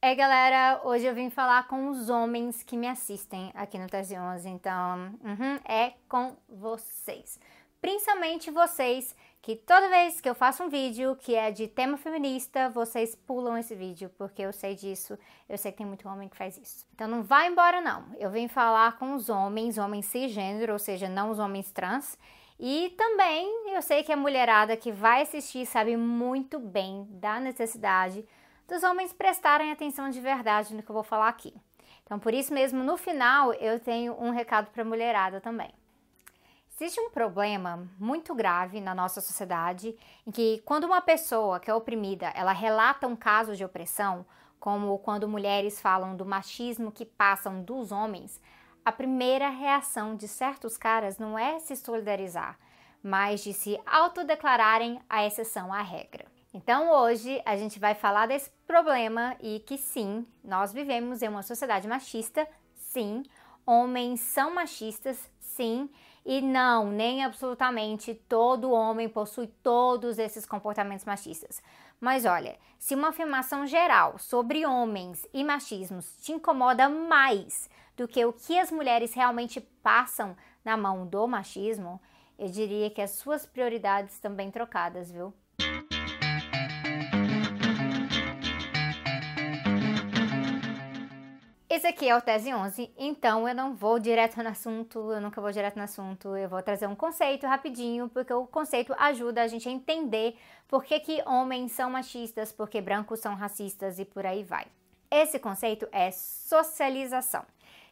Ei galera, hoje eu vim falar com os homens que me assistem aqui no Tese 11, então uhum, é com vocês. Principalmente vocês que toda vez que eu faço um vídeo que é de tema feminista, vocês pulam esse vídeo, porque eu sei disso, eu sei que tem muito homem que faz isso. Então não vai embora não, eu vim falar com os homens, homens cisgênero, ou seja, não os homens trans, e também eu sei que a mulherada que vai assistir sabe muito bem da necessidade dos homens prestarem atenção de verdade no que eu vou falar aqui. Então, por isso mesmo, no final, eu tenho um recado para a mulherada também. Existe um problema muito grave na nossa sociedade em que quando uma pessoa que é oprimida, ela relata um caso de opressão, como quando mulheres falam do machismo que passam dos homens, a primeira reação de certos caras não é se solidarizar, mas de se autodeclararem a exceção à regra. Então hoje a gente vai falar desse problema e que sim, nós vivemos em uma sociedade machista, sim, homens são machistas, sim, e não, nem absolutamente todo homem possui todos esses comportamentos machistas. Mas olha, se uma afirmação geral sobre homens e machismos te incomoda mais do que o que as mulheres realmente passam na mão do machismo, eu diria que as suas prioridades estão bem trocadas, viu? Esse aqui é o Tese 11, então eu não vou direto no assunto, eu nunca vou direto no assunto, eu vou trazer um conceito rapidinho, porque o conceito ajuda a gente a entender por que, que homens são machistas, porque brancos são racistas e por aí vai. Esse conceito é socialização.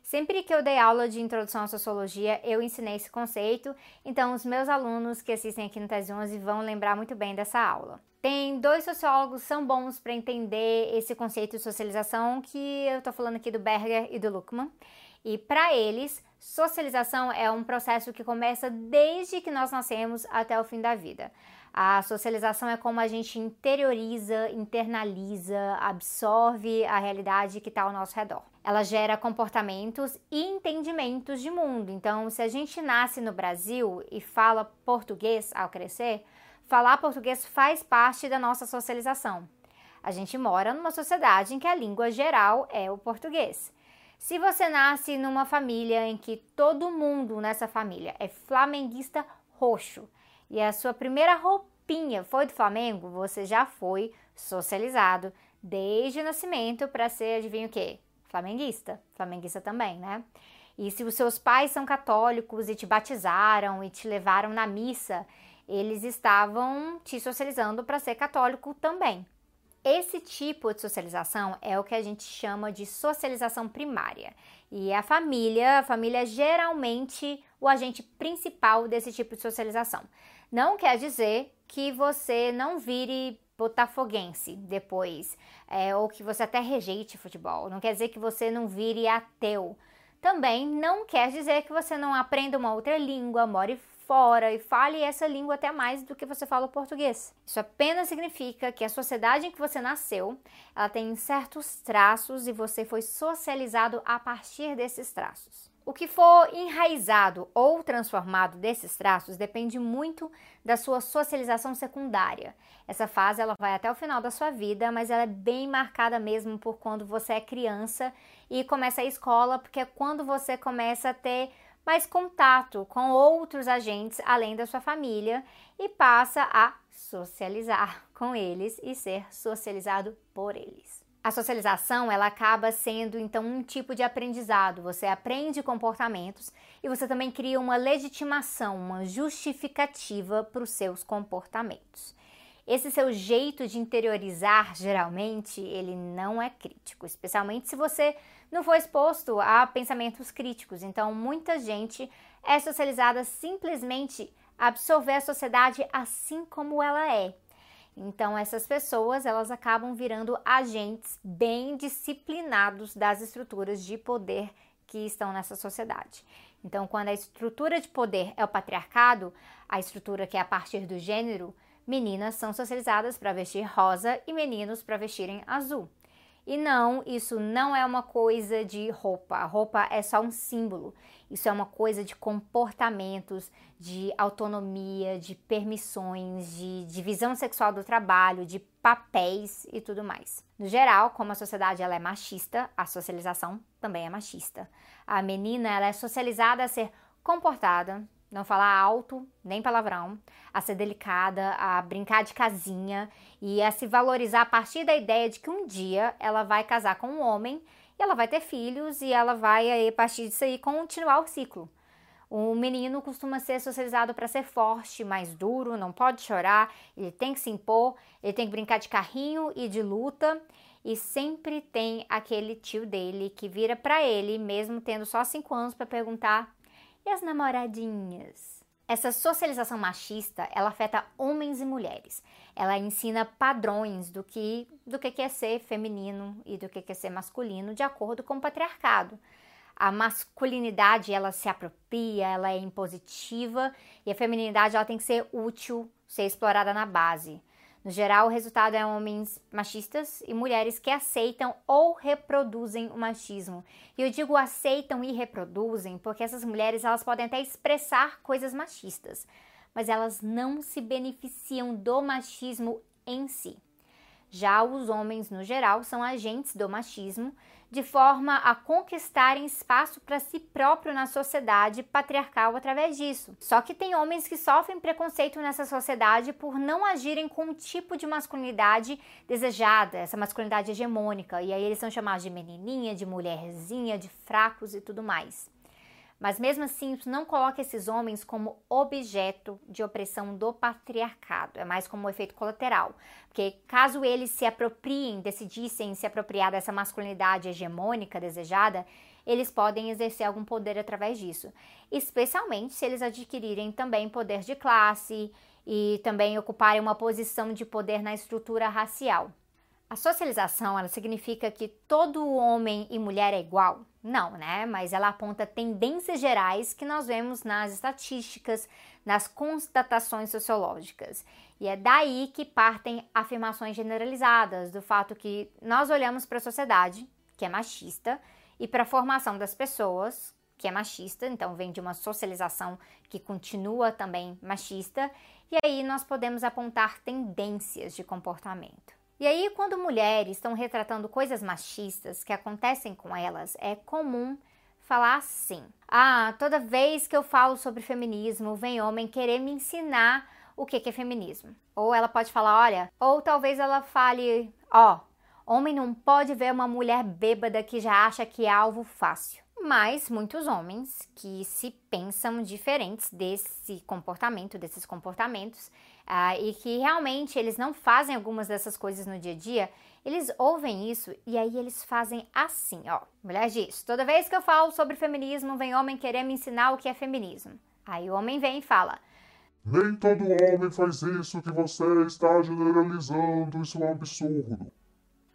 Sempre que eu dei aula de introdução à sociologia, eu ensinei esse conceito, então os meus alunos que assistem aqui no Tese 11 vão lembrar muito bem dessa aula. Tem dois sociólogos são bons para entender esse conceito de socialização, que eu estou falando aqui do Berger e do Luckmann. E para eles, socialização é um processo que começa desde que nós nascemos até o fim da vida. A socialização é como a gente interioriza, internaliza, absorve a realidade que está ao nosso redor. Ela gera comportamentos e entendimentos de mundo. Então, se a gente nasce no Brasil e fala português ao crescer, falar português faz parte da nossa socialização. A gente mora numa sociedade em que a língua geral é o português. Se você nasce numa família em que todo mundo nessa família é flamenguista roxo e a sua primeira roupinha foi do Flamengo, você já foi socializado desde o nascimento para ser, adivinha o quê? Flamenguista. Flamenguista também, né? E se os seus pais são católicos e te batizaram e te levaram na missa eles estavam te socializando para ser católico também. Esse tipo de socialização é o que a gente chama de socialização primária. E a família, a família é geralmente o agente principal desse tipo de socialização. Não quer dizer que você não vire botafoguense depois, é, ou que você até rejeite futebol. Não quer dizer que você não vire ateu. Também não quer dizer que você não aprenda uma outra língua, more fora e fale essa língua até mais do que você fala o português. Isso apenas significa que a sociedade em que você nasceu, ela tem certos traços e você foi socializado a partir desses traços. O que for enraizado ou transformado desses traços depende muito da sua socialização secundária. Essa fase ela vai até o final da sua vida, mas ela é bem marcada mesmo por quando você é criança e começa a escola, porque é quando você começa a ter mais contato com outros agentes além da sua família e passa a socializar com eles e ser socializado por eles. A socialização ela acaba sendo então um tipo de aprendizado. Você aprende comportamentos e você também cria uma legitimação, uma justificativa para os seus comportamentos. Esse seu jeito de interiorizar, geralmente, ele não é crítico, especialmente se você não for exposto a pensamentos críticos. Então, muita gente é socializada simplesmente absorver a sociedade assim como ela é. Então, essas pessoas, elas acabam virando agentes bem disciplinados das estruturas de poder que estão nessa sociedade. Então, quando a estrutura de poder é o patriarcado, a estrutura que é a partir do gênero, Meninas são socializadas para vestir rosa e meninos para vestirem azul. E não, isso não é uma coisa de roupa. A roupa é só um símbolo. Isso é uma coisa de comportamentos, de autonomia, de permissões, de divisão sexual do trabalho, de papéis e tudo mais. No geral, como a sociedade ela é machista, a socialização também é machista. A menina ela é socializada a ser comportada, não falar alto, nem palavrão, a ser delicada, a brincar de casinha e a se valorizar a partir da ideia de que um dia ela vai casar com um homem e ela vai ter filhos e ela vai, a partir disso aí, continuar o ciclo. O menino costuma ser socializado para ser forte, mais duro, não pode chorar, ele tem que se impor, ele tem que brincar de carrinho e de luta, e sempre tem aquele tio dele que vira para ele, mesmo tendo só 5 anos, para perguntar: e as namoradinhas? Essa socialização machista, ela afeta homens e mulheres. Ela ensina padrões do que do que é ser feminino e do que é ser masculino de acordo com o patriarcado. A masculinidade, ela se apropria, ela é impositiva e a feminilidade, ela tem que ser útil, ser explorada na base. No geral, o resultado é homens machistas e mulheres que aceitam ou reproduzem o machismo. E eu digo aceitam e reproduzem porque essas mulheres elas podem até expressar coisas machistas, mas elas não se beneficiam do machismo em si. Já os homens, no geral, são agentes do machismo de forma a conquistarem espaço para si próprio na sociedade patriarcal através disso. Só que tem homens que sofrem preconceito nessa sociedade por não agirem com um tipo de masculinidade desejada, essa masculinidade hegemônica, e aí eles são chamados de menininha, de mulherzinha, de fracos e tudo mais. Mas mesmo assim, não coloca esses homens como objeto de opressão do patriarcado, é mais como um efeito colateral. Porque caso eles se apropriem, decidissem se apropriar dessa masculinidade hegemônica desejada, eles podem exercer algum poder através disso. Especialmente se eles adquirirem também poder de classe e também ocuparem uma posição de poder na estrutura racial. A socialização, ela significa que todo homem e mulher é igual? Não, né? Mas ela aponta tendências gerais que nós vemos nas estatísticas, nas constatações sociológicas. E é daí que partem afirmações generalizadas do fato que nós olhamos para a sociedade, que é machista, e para a formação das pessoas, que é machista, então vem de uma socialização que continua também machista, e aí nós podemos apontar tendências de comportamento. E aí, quando mulheres estão retratando coisas machistas que acontecem com elas, é comum falar assim: Ah, toda vez que eu falo sobre feminismo, vem homem querer me ensinar o que é feminismo. Ou ela pode falar: Olha, ou talvez ela fale: Ó, oh, homem não pode ver uma mulher bêbada que já acha que é alvo fácil. Mas muitos homens que se pensam diferentes desse comportamento, desses comportamentos, uh, e que realmente eles não fazem algumas dessas coisas no dia a dia, eles ouvem isso e aí eles fazem assim, ó. Mulher diz: toda vez que eu falo sobre feminismo, vem homem querer me ensinar o que é feminismo. Aí o homem vem e fala: Nem todo homem faz isso que você está generalizando, isso é um absurdo.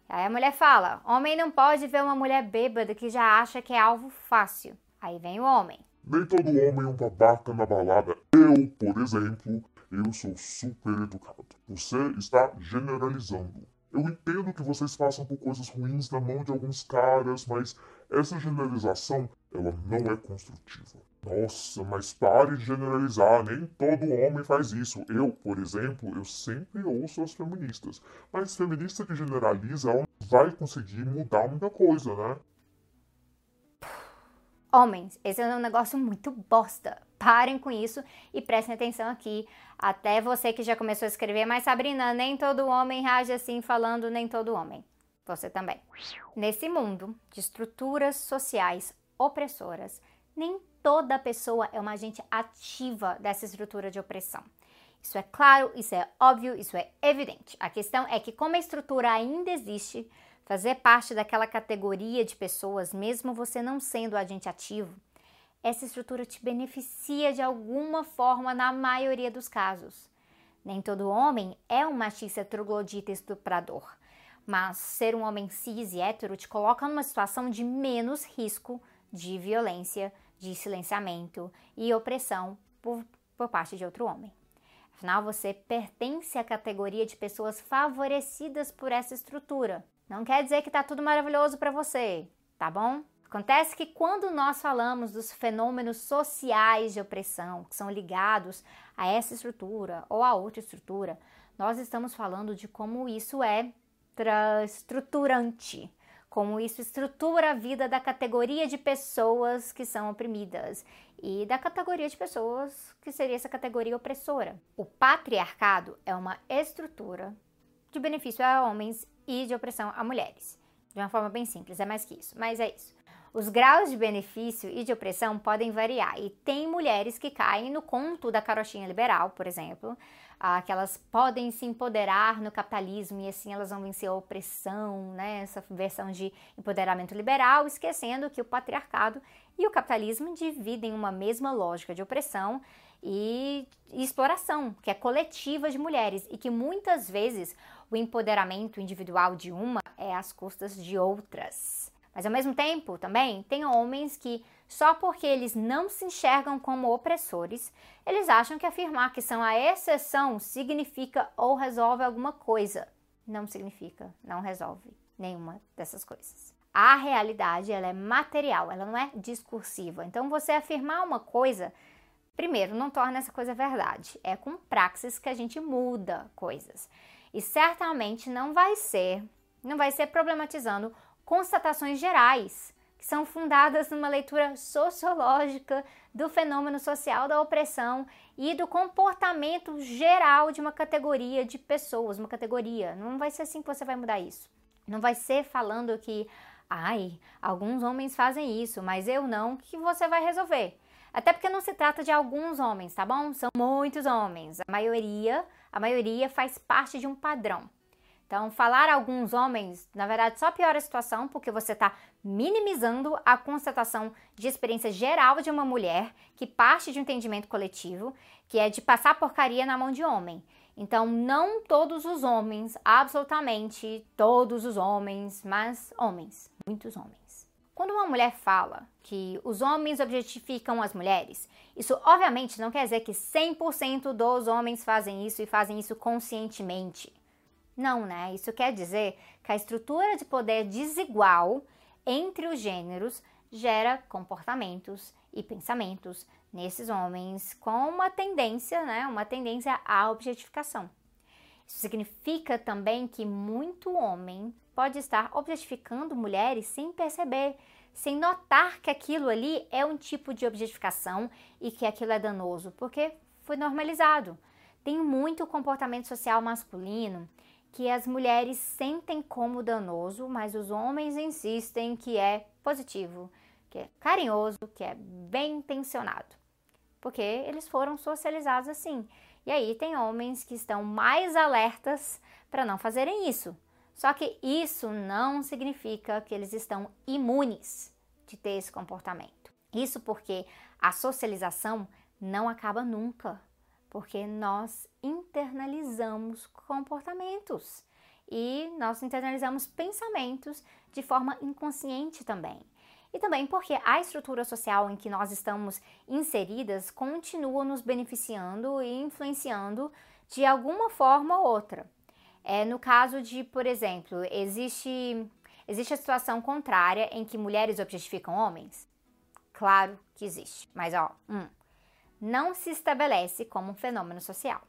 Aí a mulher fala: Homem não pode ver uma mulher bêbada que já acha que é alvo fácil. Aí vem o homem. Nem todo homem é um babaca na balada. Eu, por exemplo, eu sou super educado. Você está generalizando. Eu entendo que vocês passam por coisas ruins na mão de alguns caras, mas essa generalização, ela não é construtiva. Nossa, mas pare de generalizar, nem todo homem faz isso. Eu, por exemplo, eu sempre ouço as feministas. Mas feminista que generaliza, ela vai conseguir mudar muita coisa, né? Homens, esse é um negócio muito bosta. Parem com isso e prestem atenção aqui. Até você que já começou a escrever, mas Sabrina, nem todo homem reage assim falando, nem todo homem. Você também. Nesse mundo de estruturas sociais opressoras, nem toda pessoa é uma agente ativa dessa estrutura de opressão. Isso é claro, isso é óbvio, isso é evidente. A questão é que, como a estrutura ainda existe, fazer parte daquela categoria de pessoas, mesmo você não sendo agente ativo, essa estrutura te beneficia de alguma forma na maioria dos casos. Nem todo homem é um machista troglodita estuprador, mas ser um homem cis e hétero te coloca numa situação de menos risco de violência, de silenciamento e opressão por, por parte de outro homem. Afinal, você pertence à categoria de pessoas favorecidas por essa estrutura. Não quer dizer que tá tudo maravilhoso para você, tá bom? Acontece que quando nós falamos dos fenômenos sociais de opressão que são ligados a essa estrutura ou a outra estrutura, nós estamos falando de como isso é estruturante, como isso estrutura a vida da categoria de pessoas que são oprimidas e da categoria de pessoas que seria essa categoria opressora. O patriarcado é uma estrutura de benefício a homens e de opressão a mulheres. De uma forma bem simples, é mais que isso, mas é isso. Os graus de benefício e de opressão podem variar, e tem mulheres que caem no conto da carochinha liberal, por exemplo, ah, que elas podem se empoderar no capitalismo e assim elas vão vencer a opressão, né? essa versão de empoderamento liberal, esquecendo que o patriarcado e o capitalismo dividem uma mesma lógica de opressão e exploração, que é coletiva de mulheres e que muitas vezes o empoderamento individual de uma é às custas de outras. Mas ao mesmo tempo, também, tem homens que, só porque eles não se enxergam como opressores, eles acham que afirmar que são a exceção significa ou resolve alguma coisa. Não significa, não resolve nenhuma dessas coisas. A realidade ela é material, ela não é discursiva. Então, você afirmar uma coisa, primeiro, não torna essa coisa verdade. É com praxis que a gente muda coisas. E certamente não vai ser, não vai ser problematizando constatações gerais, que são fundadas numa leitura sociológica do fenômeno social da opressão e do comportamento geral de uma categoria de pessoas, uma categoria. Não vai ser assim que você vai mudar isso. Não vai ser falando que, ai, alguns homens fazem isso, mas eu não, que você vai resolver. Até porque não se trata de alguns homens, tá bom? São muitos homens. A maioria, a maioria faz parte de um padrão. Então, falar alguns homens, na verdade, só piora a situação porque você está minimizando a constatação de experiência geral de uma mulher que parte de um entendimento coletivo, que é de passar porcaria na mão de homem. Então, não todos os homens, absolutamente todos os homens, mas homens, muitos homens. Quando uma mulher fala que os homens objetificam as mulheres, isso obviamente não quer dizer que 100% dos homens fazem isso e fazem isso conscientemente. Não, né? Isso quer dizer que a estrutura de poder desigual entre os gêneros gera comportamentos e pensamentos nesses homens com uma tendência, né, uma tendência à objetificação. Isso significa também que muito homem pode estar objetificando mulheres sem perceber, sem notar que aquilo ali é um tipo de objetificação e que aquilo é danoso, porque foi normalizado. Tem muito comportamento social masculino que as mulheres sentem como danoso, mas os homens insistem que é positivo, que é carinhoso, que é bem intencionado. Porque eles foram socializados assim. E aí tem homens que estão mais alertas para não fazerem isso. Só que isso não significa que eles estão imunes de ter esse comportamento. Isso porque a socialização não acaba nunca porque nós internalizamos comportamentos e nós internalizamos pensamentos de forma inconsciente também. E também porque a estrutura social em que nós estamos inseridas continua nos beneficiando e influenciando de alguma forma ou outra. É, no caso de, por exemplo, existe, existe a situação contrária em que mulheres objetificam homens? Claro que existe, mas ó, um, não se estabelece como um fenômeno social.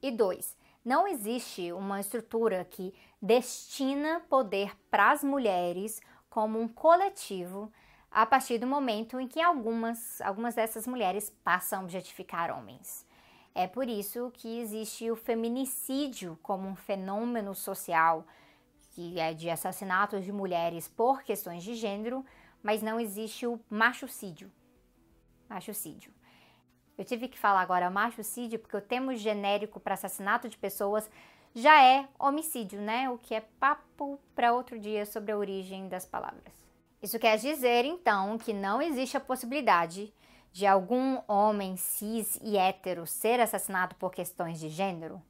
E dois, não existe uma estrutura que destina poder para as mulheres como um coletivo a partir do momento em que algumas, algumas dessas mulheres passam a objetificar homens. É por isso que existe o feminicídio como um fenômeno social, que é de assassinatos de mulheres por questões de gênero, mas não existe o machocídio. Machocídio. Eu tive que falar agora machocídio porque o termo genérico para assassinato de pessoas já é homicídio, né? O que é papo para outro dia sobre a origem das palavras. Isso quer dizer, então, que não existe a possibilidade de algum homem cis e hétero ser assassinado por questões de gênero?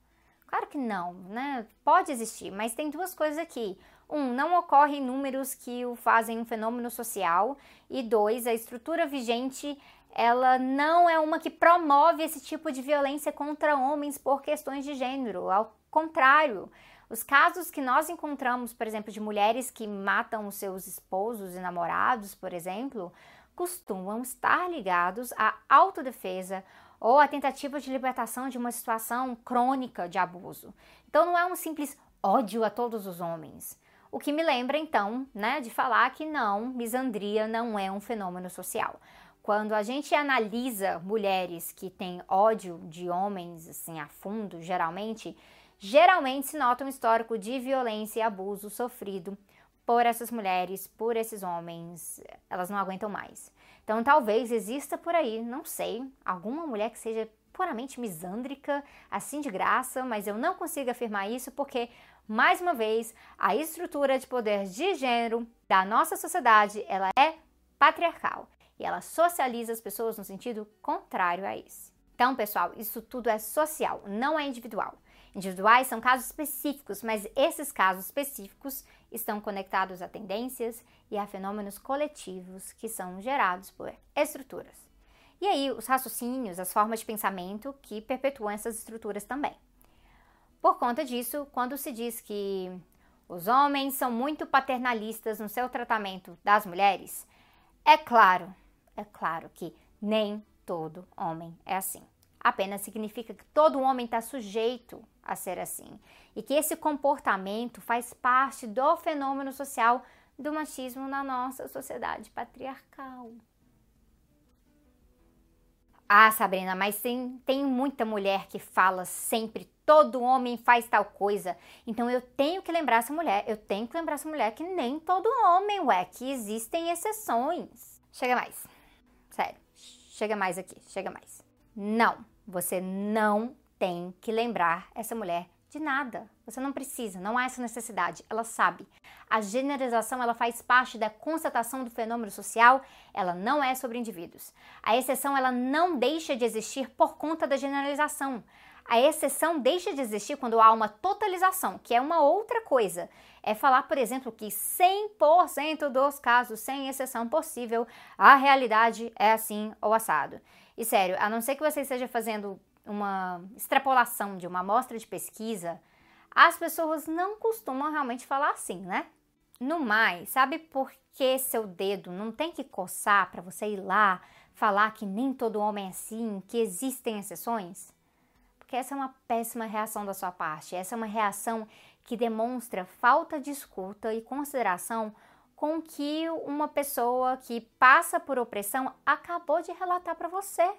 Claro que não, né? Pode existir, mas tem duas coisas aqui. Um, não ocorrem números que o fazem um fenômeno social. E dois, a estrutura vigente ela não é uma que promove esse tipo de violência contra homens por questões de gênero. Ao contrário, Os casos que nós encontramos, por exemplo, de mulheres que matam os seus esposos e namorados, por exemplo, costumam estar ligados à autodefesa ou à tentativa de libertação de uma situação crônica de abuso. Então não é um simples ódio a todos os homens. O que me lembra então, né, de falar que não, misandria não é um fenômeno social. Quando a gente analisa mulheres que têm ódio de homens assim a fundo, geralmente, geralmente se nota um histórico de violência e abuso sofrido por essas mulheres, por esses homens, elas não aguentam mais. Então talvez exista por aí, não sei, alguma mulher que seja puramente misândrica, assim de graça, mas eu não consigo afirmar isso porque, mais uma vez, a estrutura de poder de gênero da nossa sociedade, ela é patriarcal e ela socializa as pessoas no sentido contrário a isso. Então, pessoal, isso tudo é social, não é individual. Individuais são casos específicos, mas esses casos específicos estão conectados a tendências e a fenômenos coletivos que são gerados por estruturas. E aí, os raciocínios, as formas de pensamento que perpetuam essas estruturas também. Por conta disso, quando se diz que os homens são muito paternalistas no seu tratamento das mulheres, é claro, é claro que nem todo homem é assim. Apenas significa que todo homem está sujeito a ser assim e que esse comportamento faz parte do fenômeno social do machismo na nossa sociedade patriarcal. Ah, Sabrina, mas tem, tem muita mulher que fala sempre todo homem faz tal coisa. Então eu tenho que lembrar essa mulher, eu tenho que lembrar essa mulher que nem todo homem, ué, que existem exceções. Chega mais. Sério, chega mais aqui, chega mais. Não, você não tem que lembrar essa mulher de nada. Você não precisa, não há essa necessidade. Ela sabe. A generalização ela faz parte da constatação do fenômeno social, ela não é sobre indivíduos. A exceção ela não deixa de existir por conta da generalização. A exceção deixa de existir quando há uma totalização, que é uma outra coisa. É falar, por exemplo, que 100% dos casos, sem exceção possível, a realidade é assim ou assado. E sério, a não ser que você esteja fazendo uma extrapolação de uma amostra de pesquisa, as pessoas não costumam realmente falar assim, né? No mais, sabe por que seu dedo não tem que coçar para você ir lá falar que nem todo homem é assim, que existem exceções? Porque essa é uma péssima reação da sua parte. Essa é uma reação que demonstra falta de escuta e consideração com que uma pessoa que passa por opressão acabou de relatar para você.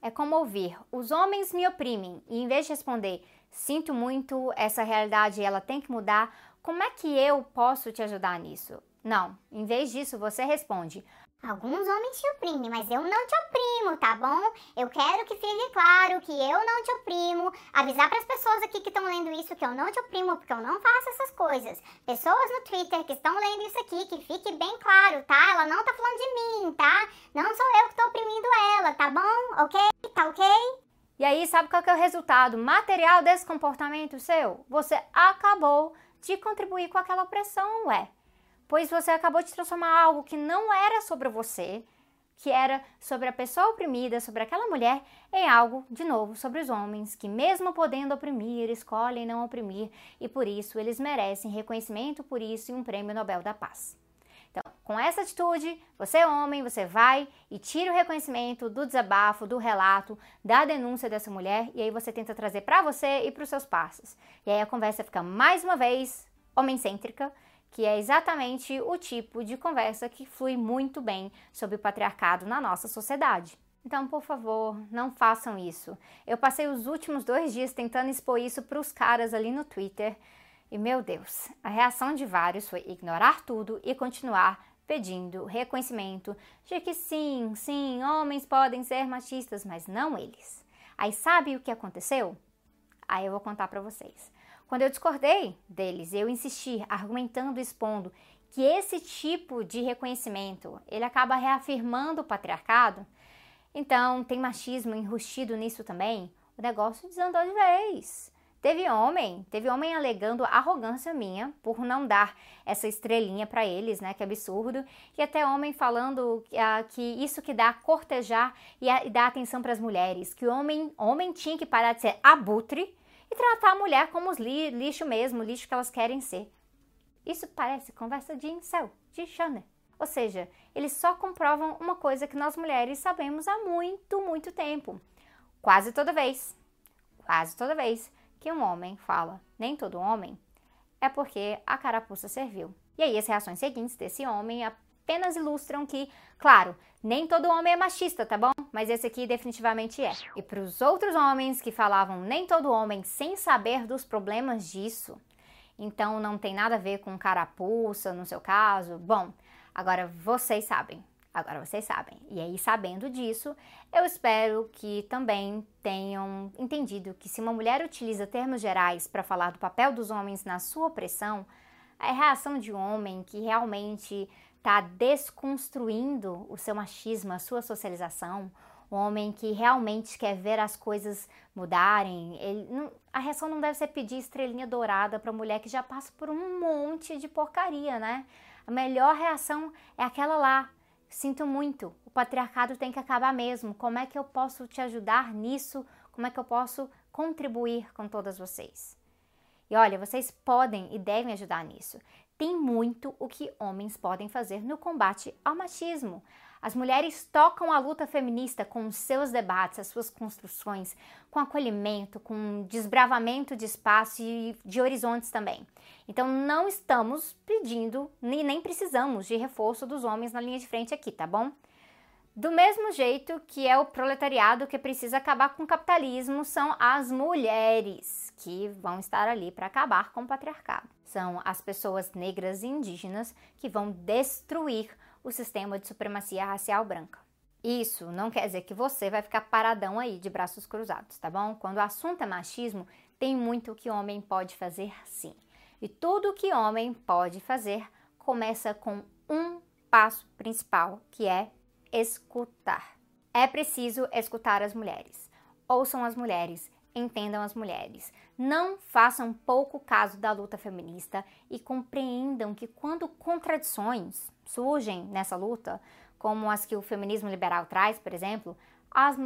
É como ouvir: os homens me oprimem, e em vez de responder: sinto muito, essa realidade ela tem que mudar, como é que eu posso te ajudar nisso? Não, em vez disso você responde: Alguns homens te oprimem, mas eu não te oprimo, tá bom? Eu quero que fique claro que eu não te oprimo. Avisar para as pessoas aqui que estão lendo isso que eu não te oprimo, porque eu não faço essas coisas. Pessoas no Twitter que estão lendo isso aqui, que fique bem claro, tá? Ela não tá falando de mim, tá? Não sou eu que tô oprimindo ela, tá bom? Ok? Tá ok? E aí, sabe qual que é o resultado material desse comportamento seu? Você acabou de contribuir com aquela opressão, ué pois você acabou de transformar algo que não era sobre você, que era sobre a pessoa oprimida, sobre aquela mulher, em algo, de novo, sobre os homens, que mesmo podendo oprimir, escolhem não oprimir, e por isso eles merecem reconhecimento por isso e um prêmio Nobel da Paz. Então, com essa atitude, você é homem, você vai e tira o reconhecimento do desabafo, do relato, da denúncia dessa mulher, e aí você tenta trazer para você e para os seus parceiros. E aí a conversa fica mais uma vez homem-cêntrica, que é exatamente o tipo de conversa que flui muito bem sobre o patriarcado na nossa sociedade. Então, por favor, não façam isso. Eu passei os últimos dois dias tentando expor isso para os caras ali no Twitter e, meu Deus, a reação de vários foi ignorar tudo e continuar pedindo reconhecimento de que sim, sim, homens podem ser machistas, mas não eles. Aí sabe o que aconteceu? Aí eu vou contar para vocês. Quando eu discordei deles, eu insisti, argumentando, expondo que esse tipo de reconhecimento, ele acaba reafirmando o patriarcado. Então, tem machismo enrustido nisso também. O negócio desandou de vez. Teve homem, teve homem alegando arrogância minha por não dar essa estrelinha para eles, né? Que absurdo. E até homem falando que isso que dá cortejar e, a, e dar atenção para as mulheres, que homem, homem tinha que parar de ser abutre e tratar a mulher como os li lixo mesmo, lixo que elas querem ser. Isso parece conversa de incel, de Shannon. Ou seja, eles só comprovam uma coisa que nós mulheres sabemos há muito, muito tempo. Quase toda vez, quase toda vez que um homem fala nem todo homem, é porque a carapuça serviu. E aí as reações seguintes desse homem apenas ilustram que, claro, nem todo homem é machista, tá bom? Mas esse aqui definitivamente é. E para os outros homens que falavam nem todo homem sem saber dos problemas disso, então não tem nada a ver com carapuça no seu caso, bom, agora vocês sabem. Agora vocês sabem. E aí, sabendo disso, eu espero que também tenham entendido que se uma mulher utiliza termos gerais para falar do papel dos homens na sua opressão, a reação de um homem que realmente está desconstruindo o seu machismo, a sua socialização, um homem que realmente quer ver as coisas mudarem, ele, não, a reação não deve ser pedir estrelinha dourada para mulher que já passa por um monte de porcaria, né? A melhor reação é aquela lá. Sinto muito, o patriarcado tem que acabar mesmo. Como é que eu posso te ajudar nisso? Como é que eu posso contribuir com todas vocês? E olha, vocês podem e devem ajudar nisso. Tem muito o que homens podem fazer no combate ao machismo. As mulheres tocam a luta feminista com seus debates, as suas construções, com acolhimento, com desbravamento de espaço e de horizontes também. Então não estamos pedindo nem, nem precisamos de reforço dos homens na linha de frente aqui, tá bom? Do mesmo jeito que é o proletariado que precisa acabar com o capitalismo, são as mulheres que vão estar ali para acabar com o patriarcado. São as pessoas negras e indígenas que vão destruir o sistema de supremacia racial branca. Isso não quer dizer que você vai ficar paradão aí de braços cruzados, tá bom? Quando o assunto é machismo, tem muito que homem pode fazer sim. E tudo que homem pode fazer começa com um passo principal, que é escutar. É preciso escutar as mulheres. Ouçam as mulheres, entendam as mulheres. Não façam pouco caso da luta feminista e compreendam que quando contradições surgem nessa luta, como as que o feminismo liberal traz, por exemplo, as,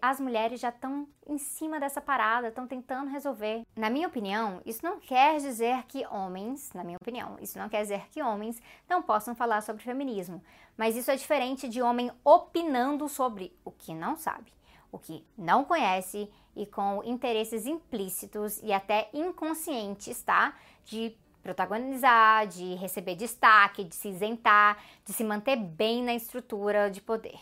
as mulheres já estão em cima dessa parada, estão tentando resolver. Na minha opinião, isso não quer dizer que homens, na minha opinião, isso não quer dizer que homens não possam falar sobre feminismo, mas isso é diferente de homem opinando sobre o que não sabe, o que não conhece e com interesses implícitos e até inconscientes, tá? De protagonizar, de receber destaque, de se isentar, de se manter bem na estrutura de poder.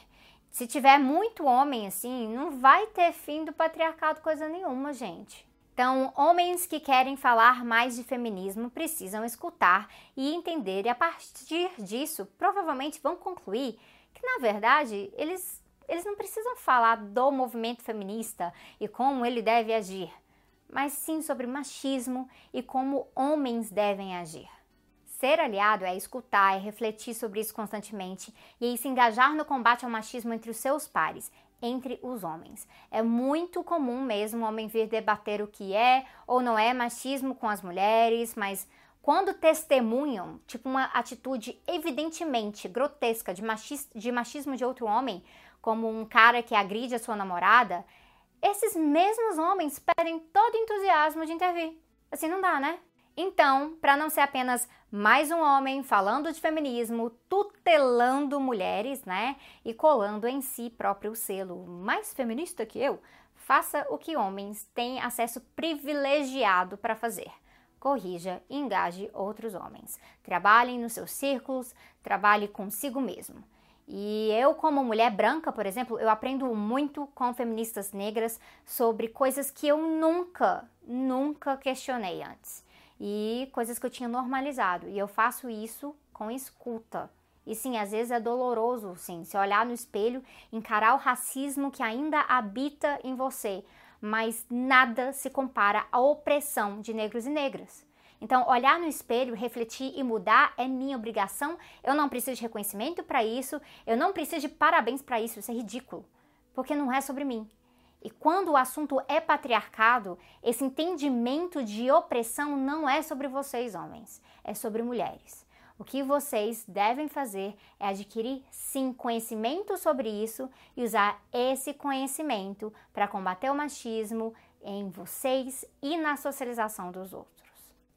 Se tiver muito homem assim, não vai ter fim do patriarcado coisa nenhuma, gente. Então, homens que querem falar mais de feminismo precisam escutar e entender, e a partir disso, provavelmente vão concluir que, na verdade, eles, eles não precisam falar do movimento feminista e como ele deve agir mas sim sobre machismo e como homens devem agir. Ser aliado é escutar, é refletir sobre isso constantemente e aí se engajar no combate ao machismo entre os seus pares, entre os homens. É muito comum mesmo o homem vir debater o que é ou não é machismo com as mulheres, mas quando testemunham, tipo uma atitude evidentemente grotesca de machismo de outro homem, como um cara que agride a sua namorada, esses mesmos homens perdem todo entusiasmo de intervir. Assim não dá, né? Então, para não ser apenas mais um homem falando de feminismo, tutelando mulheres, né? E colando em si próprio selo mais feminista que eu, faça o que homens têm acesso privilegiado para fazer. Corrija e engaje outros homens. Trabalhem nos seus círculos, trabalhe consigo mesmo. E eu, como mulher branca, por exemplo, eu aprendo muito com feministas negras sobre coisas que eu nunca, nunca questionei antes. E coisas que eu tinha normalizado. E eu faço isso com escuta. E sim, às vezes é doloroso, sim, se olhar no espelho, encarar o racismo que ainda habita em você. Mas nada se compara à opressão de negros e negras. Então, olhar no espelho, refletir e mudar é minha obrigação. Eu não preciso de reconhecimento para isso, eu não preciso de parabéns para isso, isso é ridículo, porque não é sobre mim. E quando o assunto é patriarcado, esse entendimento de opressão não é sobre vocês, homens, é sobre mulheres. O que vocês devem fazer é adquirir, sim, conhecimento sobre isso e usar esse conhecimento para combater o machismo em vocês e na socialização dos outros.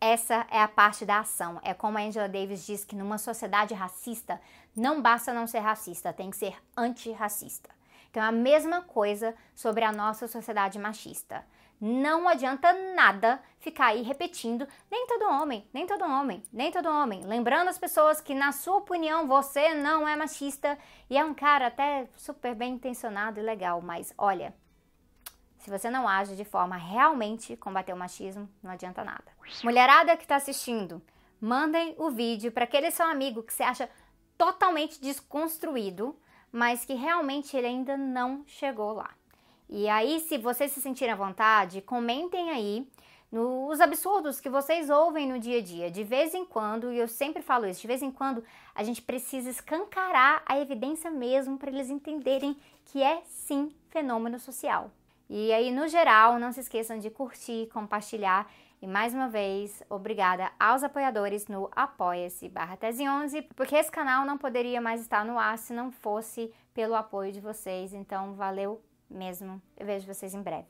Essa é a parte da ação. É como a Angela Davis diz que numa sociedade racista não basta não ser racista, tem que ser antirracista. Então é a mesma coisa sobre a nossa sociedade machista. Não adianta nada ficar aí repetindo, nem todo homem, nem todo homem, nem todo homem. Lembrando as pessoas que, na sua opinião, você não é machista e é um cara até super bem intencionado e legal, mas olha, se você não age de forma realmente combater o machismo, não adianta nada. Mulherada que está assistindo, mandem o vídeo para aquele seu amigo que você acha totalmente desconstruído, mas que realmente ele ainda não chegou lá. E aí, se vocês se sentirem à vontade, comentem aí nos absurdos que vocês ouvem no dia a dia. De vez em quando, e eu sempre falo isso, de vez em quando a gente precisa escancarar a evidência mesmo para eles entenderem que é sim fenômeno social. E aí, no geral, não se esqueçam de curtir, compartilhar e mais uma vez, obrigada aos apoiadores no apoia-se barra tese 11, porque esse canal não poderia mais estar no ar se não fosse pelo apoio de vocês. Então, valeu mesmo. Eu vejo vocês em breve.